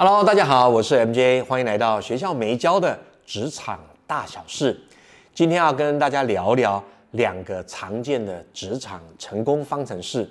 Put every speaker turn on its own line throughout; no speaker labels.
Hello，大家好，我是 MJ，欢迎来到学校没教的职场大小事。今天要跟大家聊聊两个常见的职场成功方程式。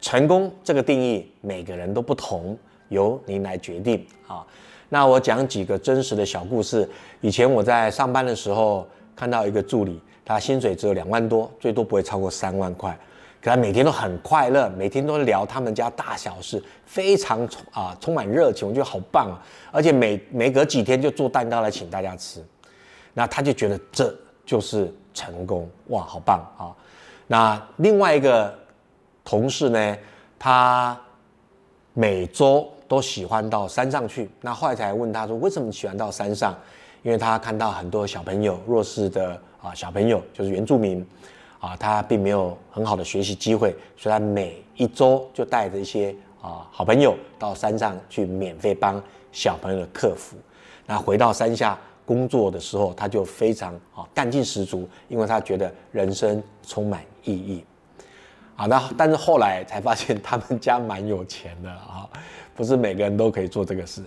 成功这个定义每个人都不同，由您来决定啊。那我讲几个真实的小故事。以前我在上班的时候，看到一个助理，他薪水只有两万多，最多不会超过三万块。可他每天都很快乐，每天都聊他们家大小事，非常充啊充满热情，我觉得好棒啊！而且每每隔几天就做蛋糕来请大家吃，那他就觉得这就是成功哇，好棒啊！那另外一个同事呢，他每周都喜欢到山上去，那后来才问他说为什么喜欢到山上？因为他看到很多小朋友弱势的啊小朋友，就是原住民。啊，他并没有很好的学习机会，所以他每一周就带着一些啊好朋友到山上去免费帮小朋友的克服。那回到山下工作的时候，他就非常啊干劲十足，因为他觉得人生充满意义。啊，那但是后来才发现他们家蛮有钱的啊，不是每个人都可以做这个事。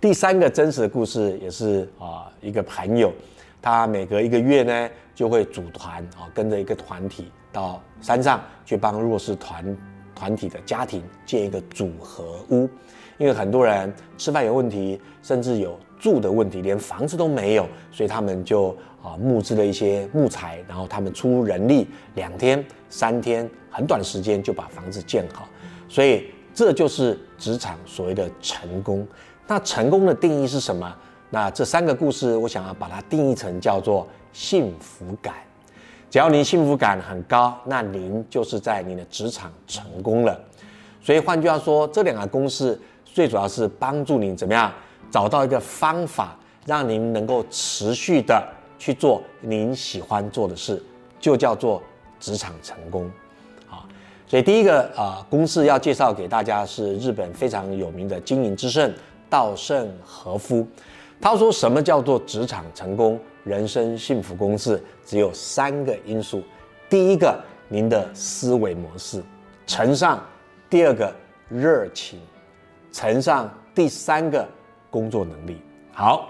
第三个真实的故事也是啊一个朋友。他每隔一个月呢，就会组团啊，跟着一个团体到山上去帮弱势团团体的家庭建一个组合屋，因为很多人吃饭有问题，甚至有住的问题，连房子都没有，所以他们就啊募资了一些木材，然后他们出人力，两天、三天，很短的时间就把房子建好，所以这就是职场所谓的成功。那成功的定义是什么？那这三个故事，我想要把它定义成叫做幸福感。只要您幸福感很高，那您就是在您的职场成功了。所以换句话说，这两个公式最主要是帮助您怎么样找到一个方法，让您能够持续的去做您喜欢做的事，就叫做职场成功。好，所以第一个啊公式要介绍给大家是日本非常有名的经营之圣稻盛和夫。他说：“什么叫做职场成功、人生幸福公式？只有三个因素。第一个，您的思维模式乘上；第二个，热情乘上；第三个，工作能力。好，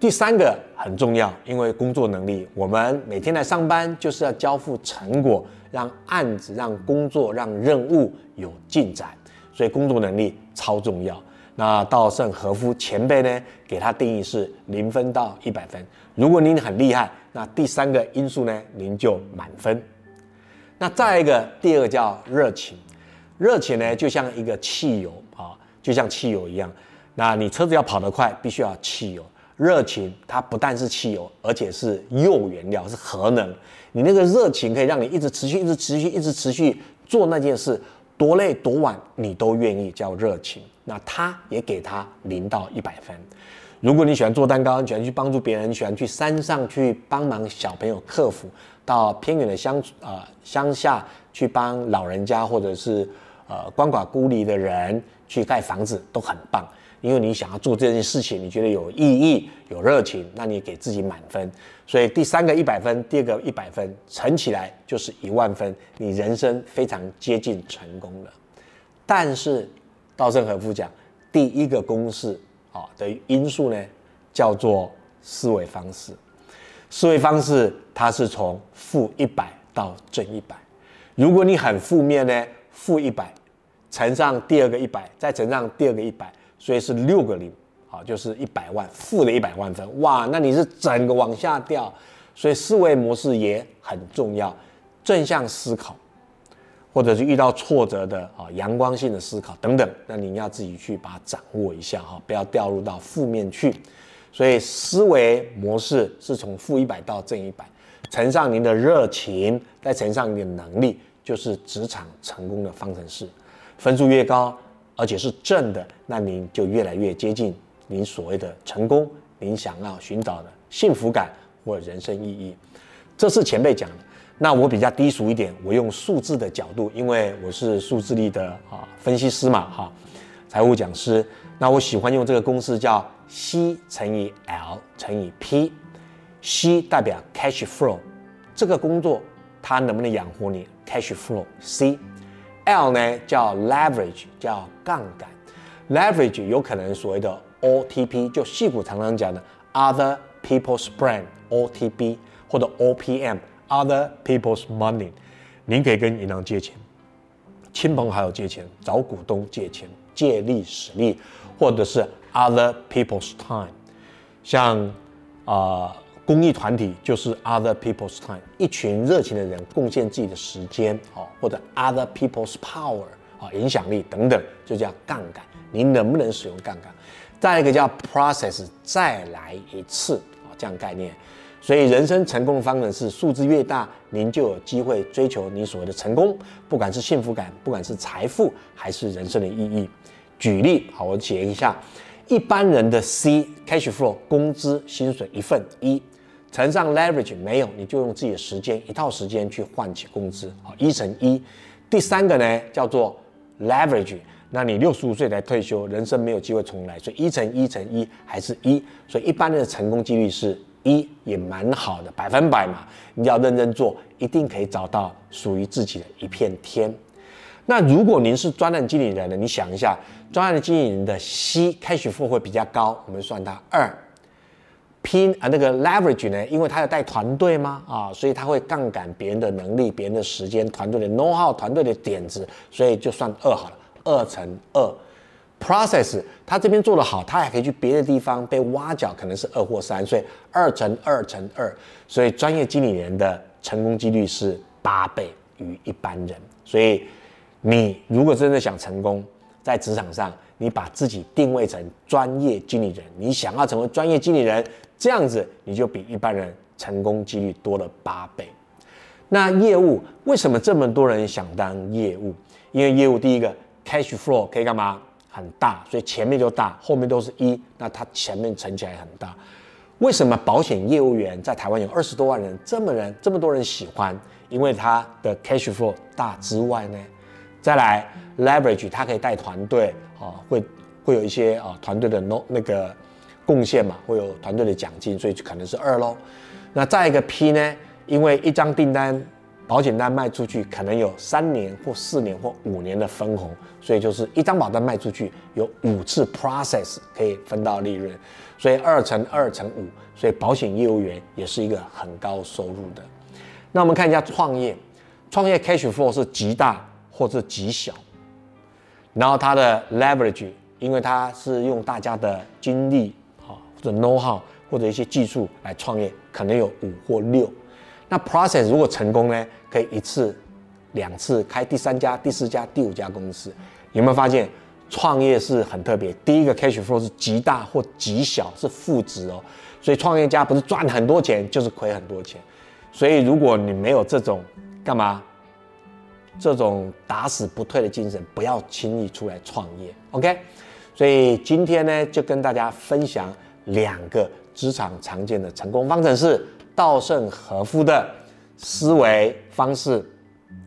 第三个很重要，因为工作能力，我们每天来上班就是要交付成果，让案子、让工作、让任务有进展，所以工作能力超重要。”那稻盛和夫前辈呢，给他定义是零分到一百分。如果您很厉害，那第三个因素呢，您就满分。那再一个，第二个叫热情。热情呢，就像一个汽油啊，就像汽油一样。那你车子要跑得快，必须要汽油。热情它不但是汽油，而且是铀原料，是核能。你那个热情可以让你一直持续、一直持续、一直持续做那件事。多累多晚你都愿意叫热情，那他也给他零到一百分。如果你喜欢做蛋糕，你喜欢去帮助别人，喜欢去山上去帮忙小朋友克服，到偏远的乡啊乡下去帮老人家或者是呃鳏寡孤离的人去盖房子，都很棒。因为你想要做这件事情，你觉得有意义、有热情，那你给自己满分。所以第三个一百分，第二个一百分，乘起来就是一万分，你人生非常接近成功了。但是稻盛和夫讲，第一个公式啊的因素呢，叫做思维方式。思维方式它是从负一百到正一百。如果你很负面呢，负一百乘上第二个一百，再乘上第二个一百。所以是六个零，好，就是一百万，负的一百万分，哇，那你是整个往下掉，所以思维模式也很重要，正向思考，或者是遇到挫折的啊，阳光性的思考等等，那你要自己去把它掌握一下哈，不要掉入到负面去。所以思维模式是从负一百到正一百，乘上您的热情，再乘上你的能力，就是职场成功的方程式，分数越高。而且是正的，那您就越来越接近您所谓的成功，您想要寻找的幸福感或人生意义。这是前辈讲的。那我比较低俗一点，我用数字的角度，因为我是数字力的啊分析师嘛，哈，财务讲师。那我喜欢用这个公式叫 C 乘以 L 乘以 P。C 代表 cash flow，这个工作它能不能养活你？cash flow C。L 呢叫 leverage，叫杠杆 leverage 有可能所谓的 OTP，就戏骨常常讲的 other people's brand，OTP 或者 OPM，other people's money。您可以跟银行借钱，亲朋好友借钱，找股东借钱，借力使力，或者是 other people's time。像啊，公益团体就是 other people's time，一群热情的人贡献自己的时间，哦，或者 other people's power，啊，影响力等等，就叫杠杆。你能不能使用杠杆？再一个叫 process，再来一次，啊，这样概念。所以人生成功的方程式，数字越大，您就有机会追求你所谓的成功，不管是幸福感，不管是财富，还是人生的意义。举例，好，我写一下。一般人的 C cash flow 工资薪水一份一乘上 leverage 没有，你就用自己的时间一套时间去换取工资，好一乘一。第三个呢叫做 leverage，那你六十五岁才退休，人生没有机会重来，所以一乘一乘一还是一，所以一般人的成功几率是一，也蛮好的，百分百嘛。你要认真做，一定可以找到属于自己的一片天。那如果您是专案经理人呢？你想一下，专案的经理人的 C cash flow 会比较高，我们算它二。拼啊那个 leverage 呢？因为他要带团队吗？啊，所以他会杠杆别人的能力、别人的时间、团队的 know how、团队的点子，所以就算二好了，二乘二。Process 他这边做得好，他还可以去别的地方被挖角，可能是二或三，所以二乘二乘二，所以专业经理人的成功几率是八倍于一般人，所以。你如果真的想成功，在职场上，你把自己定位成专业经理人，你想要成为专业经理人，这样子你就比一般人成功几率多了八倍。那业务为什么这么多人想当业务？因为业务第一个 cash flow 可以干嘛？很大，所以前面就大，后面都是一，那它前面乘起来很大。为什么保险业务员在台湾有二十多万人，这么人这么多人喜欢？因为他的 cash flow 大之外呢？再来 leverage，它可以带团队啊，会会有一些啊团队的 no 那个贡献嘛，会有团队的奖金，所以可能是二喽。那再一个 P 呢？因为一张订单保险单卖出去，可能有三年或四年或五年的分红，所以就是一张保单卖出去有五次 process 可以分到利润，所以二乘二乘五，所以保险业务员也是一个很高收入的。那我们看一下创业，创业 cash flow 是极大。或者极小，然后它的 leverage，因为它是用大家的精力啊，或者 know how，或者一些技术来创业，可能有五或六。那 process 如果成功呢，可以一次、两次开第三家、第四家、第五家公司。有没有发现创业是很特别？第一个 cash flow 是极大或极小，是负值哦。所以创业家不是赚很多钱，就是亏很多钱。所以如果你没有这种，干嘛？这种打死不退的精神，不要轻易出来创业，OK？所以今天呢，就跟大家分享两个职场常见的成功方程式，稻盛和夫的思维方式：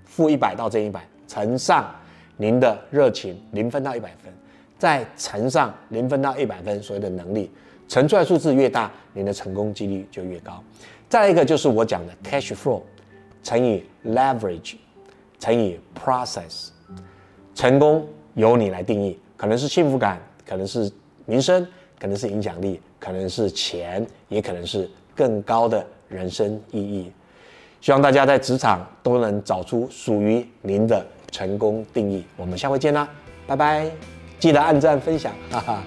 负一百到正一百，乘上您的热情，零分到一百分，再乘上零分到一百分所谓的能力，乘出来数字越大，您的成功几率就越高。再一个就是我讲的 cash flow 乘以 leverage。乘以 process，成功由你来定义，可能是幸福感，可能是名声，可能是影响力，可能是钱，也可能是更高的人生意义。希望大家在职场都能找出属于您的成功定义。我们下回见啦，拜拜！记得按赞分享，哈哈。